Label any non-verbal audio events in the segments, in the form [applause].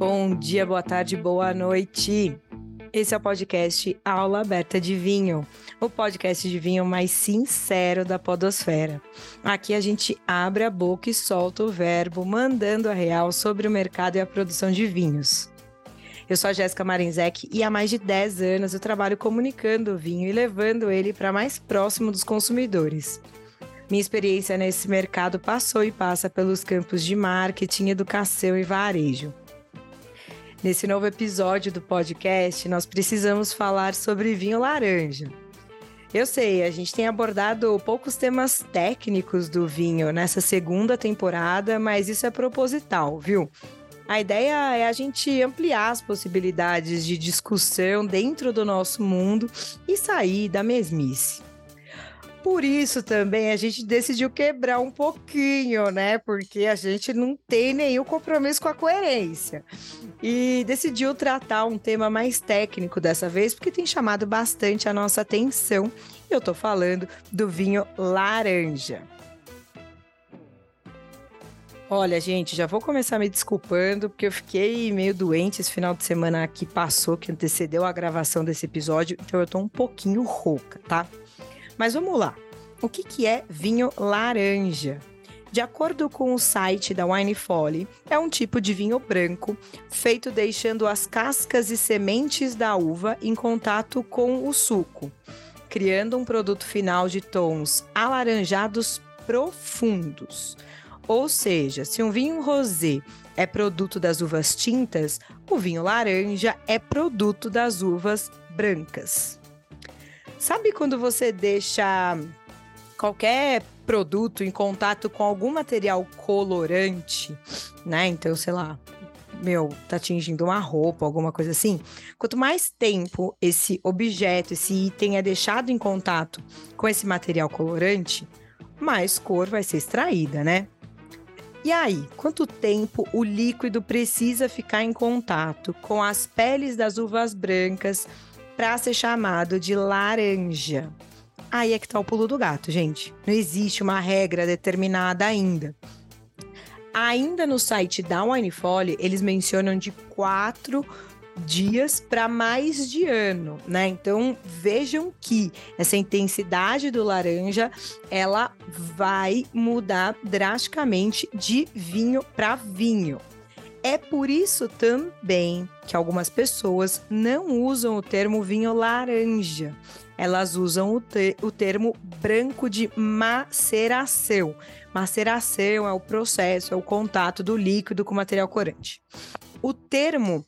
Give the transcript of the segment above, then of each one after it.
Bom dia, boa tarde, boa noite. Esse é o podcast Aula Aberta de Vinho, o podcast de vinho mais sincero da Podosfera. Aqui a gente abre a boca e solta o verbo, mandando a real sobre o mercado e a produção de vinhos. Eu sou a Jéssica Marinzec e há mais de 10 anos eu trabalho comunicando o vinho e levando ele para mais próximo dos consumidores. Minha experiência nesse mercado passou e passa pelos campos de marketing, educação e varejo. Nesse novo episódio do podcast, nós precisamos falar sobre vinho laranja. Eu sei, a gente tem abordado poucos temas técnicos do vinho nessa segunda temporada, mas isso é proposital, viu? A ideia é a gente ampliar as possibilidades de discussão dentro do nosso mundo e sair da mesmice. Por isso também a gente decidiu quebrar um pouquinho, né? Porque a gente não tem nenhum compromisso com a coerência. E decidiu tratar um tema mais técnico dessa vez, porque tem chamado bastante a nossa atenção. Eu tô falando do vinho laranja. Olha, gente, já vou começar me desculpando, porque eu fiquei meio doente esse final de semana que passou, que antecedeu a gravação desse episódio, então eu tô um pouquinho rouca, tá? Mas vamos lá. O que, que é vinho laranja? De acordo com o site da Wine Folly, é um tipo de vinho branco feito deixando as cascas e sementes da uva em contato com o suco, criando um produto final de tons alaranjados profundos. Ou seja, se um vinho rosé é produto das uvas tintas, o vinho laranja é produto das uvas brancas. Sabe quando você deixa qualquer produto em contato com algum material colorante, né? Então, sei lá, meu, tá tingindo uma roupa, alguma coisa assim. Quanto mais tempo esse objeto, esse item é deixado em contato com esse material colorante, mais cor vai ser extraída, né? E aí, quanto tempo o líquido precisa ficar em contato com as peles das uvas brancas para ser chamado de laranja. Aí é que tá o pulo do gato, gente. Não existe uma regra determinada ainda. Ainda no site da Winefolly, eles mencionam de quatro dias para mais de ano, né? Então vejam que essa intensidade do laranja ela vai mudar drasticamente de vinho para vinho. É por isso também que algumas pessoas não usam o termo vinho laranja. Elas usam o, te o termo branco de maceração. Maceração é o processo, é o contato do líquido com o material corante. O termo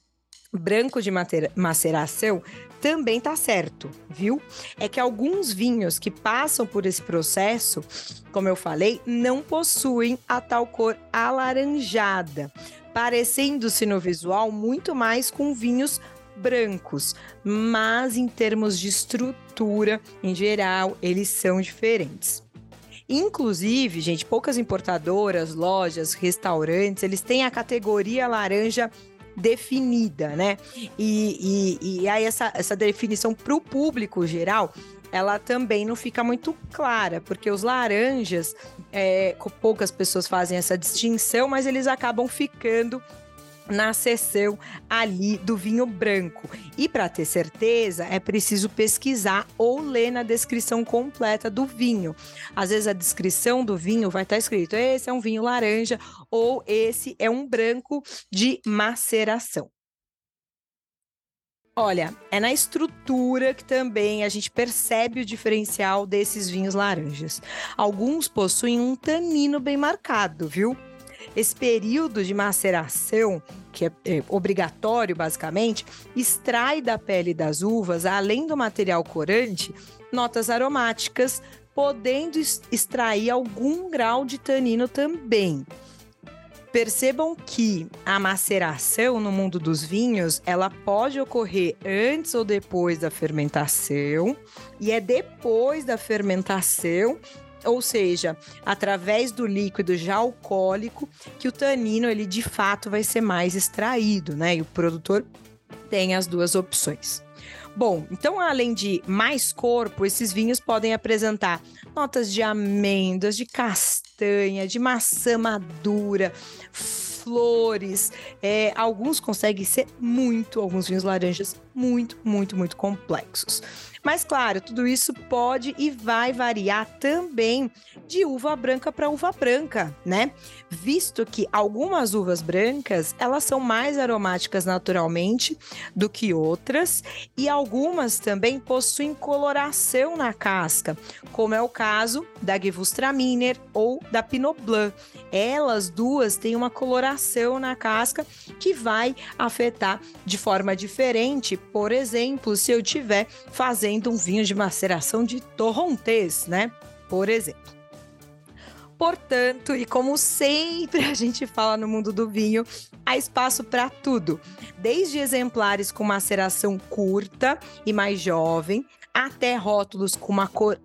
branco de maceração também tá certo, viu? É que alguns vinhos que passam por esse processo, como eu falei, não possuem a tal cor alaranjada parecendo-se no visual muito mais com vinhos brancos, mas em termos de estrutura, em geral, eles são diferentes. Inclusive, gente, poucas importadoras, lojas, restaurantes, eles têm a categoria laranja definida, né? E, e, e aí essa, essa definição para o público geral ela também não fica muito clara, porque os laranjas, é, poucas pessoas fazem essa distinção, mas eles acabam ficando na seção ali do vinho branco. E para ter certeza, é preciso pesquisar ou ler na descrição completa do vinho. Às vezes a descrição do vinho vai estar tá escrito: esse é um vinho laranja ou esse é um branco de maceração. Olha, é na estrutura que também a gente percebe o diferencial desses vinhos laranjas. Alguns possuem um tanino bem marcado, viu? Esse período de maceração, que é, é obrigatório basicamente, extrai da pele das uvas, além do material corante, notas aromáticas, podendo extrair algum grau de tanino também. Percebam que a maceração no mundo dos vinhos, ela pode ocorrer antes ou depois da fermentação, e é depois da fermentação ou seja, através do líquido já alcoólico, que o tanino ele de fato vai ser mais extraído, né? E o produtor tem as duas opções. Bom, então além de mais corpo, esses vinhos podem apresentar notas de amêndoas, de castanha, de maçã madura, flores. É, alguns conseguem ser muito, alguns vinhos laranjas, muito, muito, muito complexos. Mas, claro, tudo isso pode e vai variar também de uva branca para uva branca, né? Visto que algumas uvas brancas, elas são mais aromáticas naturalmente do que outras, e algumas também possuem coloração na casca, como é o caso da Gewürztraminer ou da Pinot Blanc. Elas duas têm uma coloração na casca que vai afetar de forma diferente. Por exemplo, se eu tiver fazendo um vinho de maceração de torrontés, né? Por exemplo. Portanto, e como sempre a gente fala no mundo do vinho, há espaço para tudo, desde exemplares com maceração curta e mais jovem, até rótulos com uma cor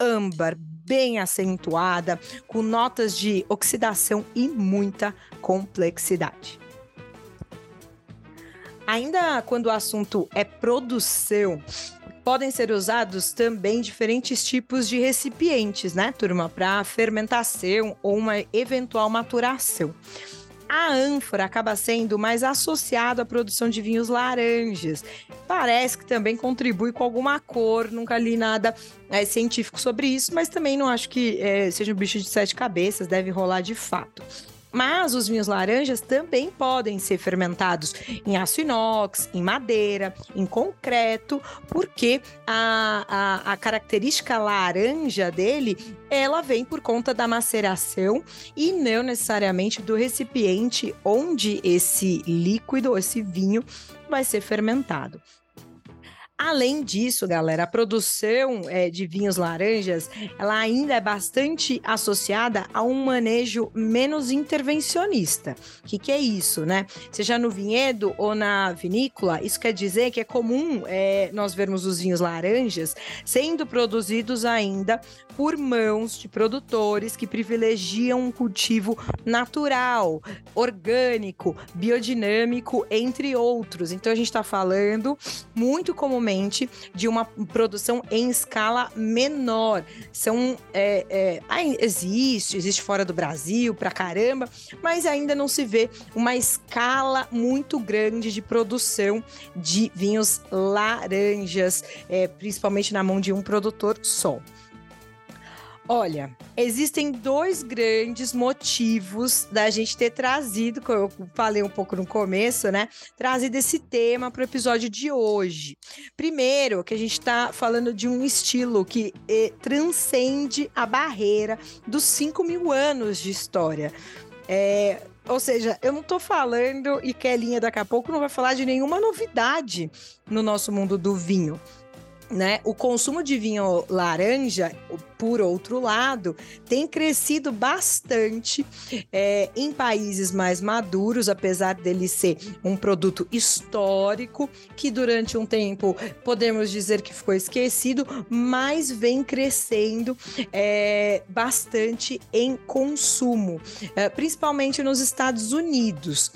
âmbar bem acentuada, com notas de oxidação e muita complexidade. Ainda quando o assunto é produção, podem ser usados também diferentes tipos de recipientes, né, turma, para fermentação ou uma eventual maturação. A ânfora acaba sendo mais associada à produção de vinhos laranjas. Parece que também contribui com alguma cor, nunca li nada é, científico sobre isso, mas também não acho que é, seja um bicho de sete cabeças, deve rolar de fato. Mas os vinhos laranjas também podem ser fermentados em aço inox, em madeira, em concreto, porque a, a, a característica laranja dele ela vem por conta da maceração e não necessariamente do recipiente onde esse líquido, esse vinho, vai ser fermentado. Além disso, galera, a produção é, de vinhos laranjas, ela ainda é bastante associada a um manejo menos intervencionista. O que, que, é isso, né? Seja no vinhedo ou na vinícola, isso quer dizer que é comum é, nós vermos os vinhos laranjas sendo produzidos ainda por mãos de produtores que privilegiam um cultivo natural, orgânico, biodinâmico, entre outros. Então a gente está falando muito comumente de uma produção em escala menor. São é, é, existe, existe fora do Brasil pra caramba, mas ainda não se vê uma escala muito grande de produção de vinhos laranjas, é, principalmente na mão de um produtor só. Olha, existem dois grandes motivos da gente ter trazido, como eu falei um pouco no começo, né? Trazido esse tema para o episódio de hoje. Primeiro, que a gente está falando de um estilo que eh, transcende a barreira dos 5 mil anos de história. É, ou seja, eu não estou falando, e Kelinha daqui a pouco não vai falar de nenhuma novidade no nosso mundo do vinho né? O consumo de vinho laranja, por outro lado, tem crescido bastante é, em países mais maduros, apesar dele ser um produto histórico que durante um tempo podemos dizer que ficou esquecido, mas vem crescendo é, bastante em consumo, é, principalmente nos Estados Unidos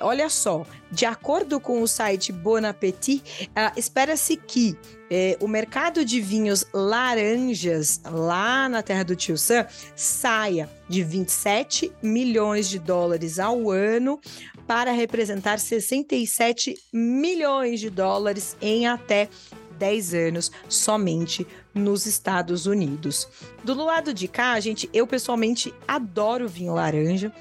olha só, de acordo com o site Bon Appetit, uh, espera-se que eh, o mercado de vinhos laranjas lá na terra do Tio Sam saia de 27 milhões de dólares ao ano para representar 67 milhões de dólares em até 10 anos somente nos Estados Unidos. Do lado de cá, gente, eu pessoalmente adoro vinho laranja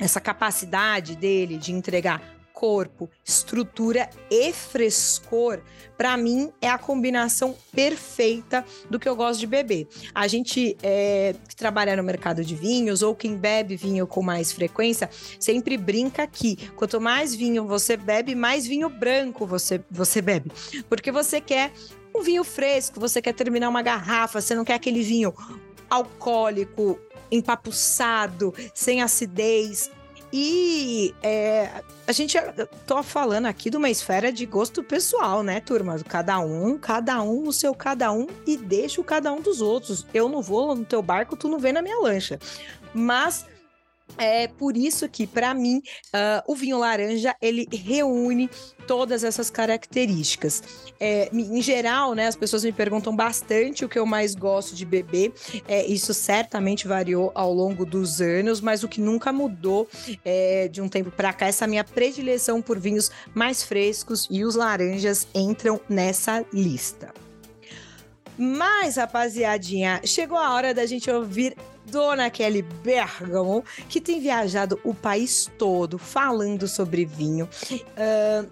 essa capacidade dele de entregar corpo, estrutura e frescor, para mim é a combinação perfeita do que eu gosto de beber. A gente é, que trabalha no mercado de vinhos ou quem bebe vinho com mais frequência sempre brinca que quanto mais vinho você bebe, mais vinho branco você, você bebe, porque você quer um vinho fresco, você quer terminar uma garrafa, você não quer aquele vinho alcoólico, empapuçado, sem acidez. E é, a gente tô falando aqui de uma esfera de gosto pessoal, né, turma? Cada um, cada um o seu cada um e deixa o cada um dos outros. Eu não vou no teu barco, tu não vem na minha lancha. Mas É por isso que, para mim, uh, o vinho laranja ele reúne todas essas características. É, em geral, né, as pessoas me perguntam bastante o que eu mais gosto de beber. É, isso certamente variou ao longo dos anos, mas o que nunca mudou é, de um tempo para cá, essa minha predileção por vinhos mais frescos e os laranjas entram nessa lista. Mas, rapaziadinha, chegou a hora da gente ouvir Dona Kelly Bergamo, que tem viajado o país todo falando sobre vinho. Uh,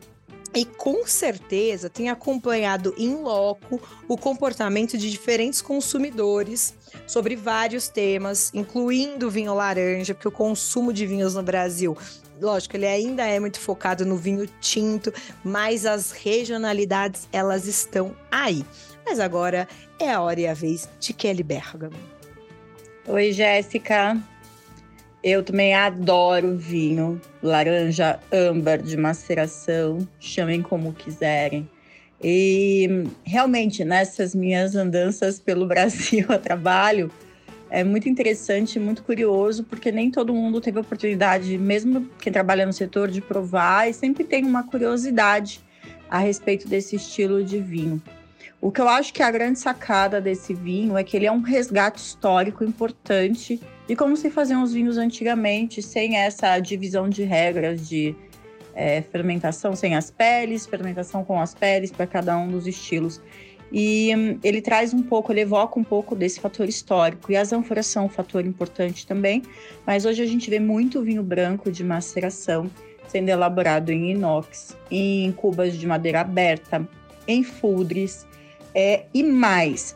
e com certeza tem acompanhado em loco o comportamento de diferentes consumidores sobre vários temas, incluindo vinho laranja, porque o consumo de vinhos no Brasil lógico, ele ainda é muito focado no vinho tinto, mas as regionalidades elas estão aí. Mas agora é a hora e a vez de Kelly Bergamo. Oi, Jéssica. Eu também adoro vinho, laranja âmbar de maceração, chamem como quiserem. E realmente, nessas minhas andanças pelo [laughs] Brasil a trabalho, é muito interessante, muito curioso, porque nem todo mundo teve oportunidade, mesmo quem trabalha no setor, de provar, e sempre tem uma curiosidade a respeito desse estilo de vinho. O que eu acho que é a grande sacada desse vinho é que ele é um resgate histórico importante de como se faziam os vinhos antigamente, sem essa divisão de regras de é, fermentação sem as peles, fermentação com as peles para cada um dos estilos. E hum, ele traz um pouco, ele evoca um pouco desse fator histórico. E as ânforas são um fator importante também, mas hoje a gente vê muito vinho branco de maceração sendo elaborado em inox, em cubas de madeira aberta, em fudres, é, e mais,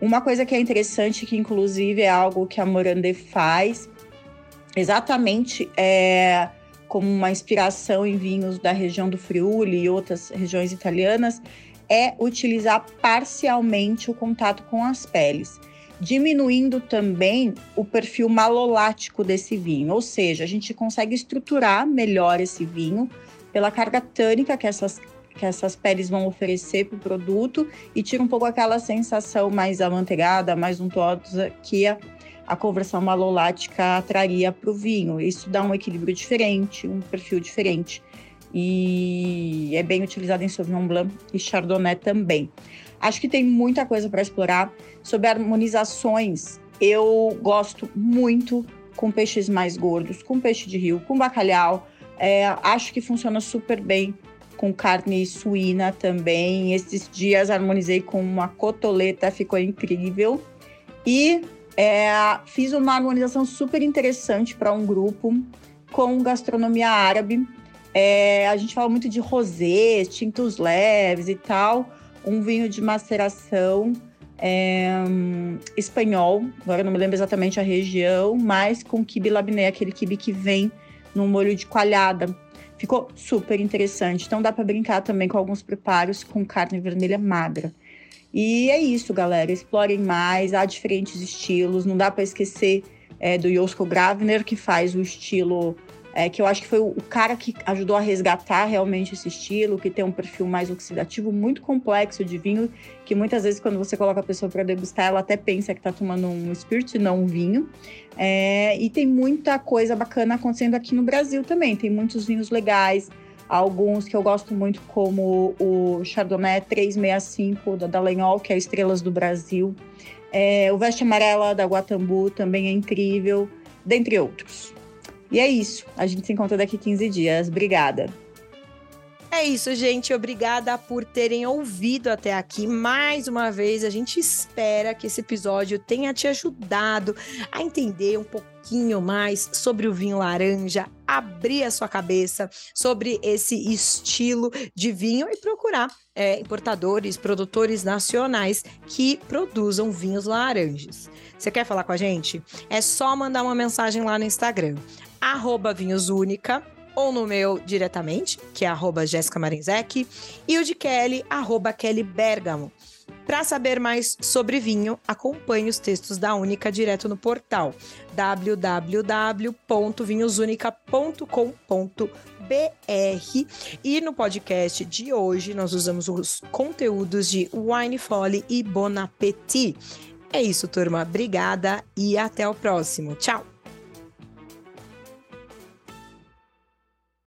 uma coisa que é interessante, que inclusive é algo que a Morandé faz, exatamente é, como uma inspiração em vinhos da região do Friuli e outras regiões italianas, é utilizar parcialmente o contato com as peles, diminuindo também o perfil malolático desse vinho, ou seja, a gente consegue estruturar melhor esse vinho pela carga tânica que essas que essas peles vão oferecer para o produto e tira um pouco aquela sensação mais amanteigada, mais untuosa que a, a conversão malolática traria para o vinho. Isso dá um equilíbrio diferente, um perfil diferente. E é bem utilizado em Sauvignon Blanc e Chardonnay também. Acho que tem muita coisa para explorar. Sobre harmonizações, eu gosto muito com peixes mais gordos, com peixe de rio, com bacalhau. É, acho que funciona super bem com carne suína também. Esses dias harmonizei com uma cotoleta, ficou incrível. E é, fiz uma harmonização super interessante para um grupo com gastronomia árabe. É, a gente fala muito de rosés, tintos leves e tal. Um vinho de maceração é, espanhol, agora não me lembro exatamente a região, mas com quibe labiné, aquele quibe que vem no molho de coalhada. Ficou super interessante. Então dá para brincar também com alguns preparos com carne vermelha magra. E é isso, galera. Explorem mais, há diferentes estilos. Não dá para esquecer é, do Josko Gravner, que faz o estilo é, que eu acho que foi o, cara que ajudou a resgatar realmente esse estilo, que tem um perfil mais oxidativo, muito complexo de vinho, que muitas vezes quando você coloca a pessoa para degustar, ela até pensa que está tomando um spirit, não um vinho. É, e tem muita coisa bacana acontecendo aqui no Brasil também, tem muitos vinhos legais, alguns que eu gosto muito, como o Chardonnay 365 da Dallagnol, que é Estrelas do Brasil. É, o Veste Amarela da Guatambu também é incrível, dentre outros. E é isso. A gente se encontra daqui 15 dias. Obrigada. É isso, gente. Obrigada por terem ouvido até aqui. Mais uma vez, a gente espera que esse episódio tenha te ajudado a entender um pouquinho mais sobre o vinho laranja, abrir a sua cabeça sobre esse estilo de vinho e procurar é, importadores, produtores nacionais que produzam vinhos laranjas. Você quer falar com a gente? É só mandar uma mensagem lá no Instagram vinhosúnica, ou no meu diretamente, que é arroba Jéssica Marinzec, e o de Kelly, arroba Kelly Bergamo. Para saber mais sobre vinho, acompanhe os textos da Única direto no portal www.vinhosunica.com.br e no podcast de hoje nós usamos os conteúdos de Wine Folly e Bon Appetit. É isso, turma. Obrigada e até o próximo. Tchau!